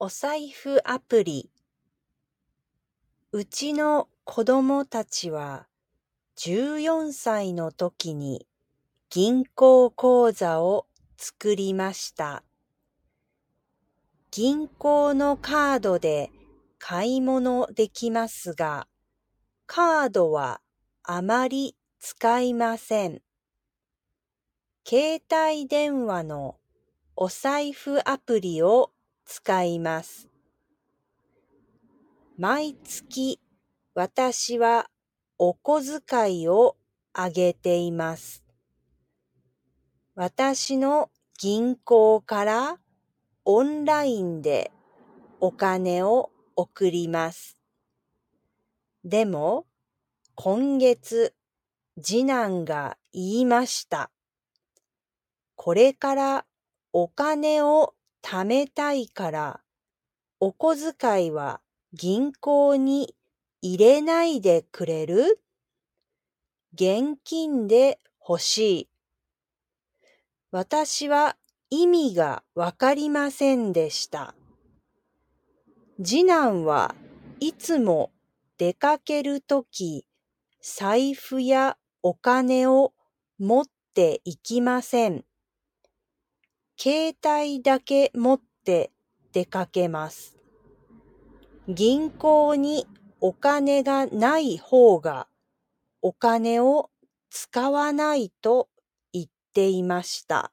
お財布アプリうちの子供たちは14歳の時に銀行口座を作りました。銀行のカードで買い物できますが、カードはあまり使いません。携帯電話のお財布アプリを使います。毎月私はお小遣いをあげています。私の銀行からオンラインでお金を送ります。でも、今月、次男が言いました。これからお金を貯めたいから、お小遣いは銀行に入れないでくれる？現金で欲しい。私は意味がわかりませんでした。次男はいつも出かけるとき、財布やお金を持っていきません。携帯だけ持って出かけます。銀行にお金がない方がお金を使わないと言っていました。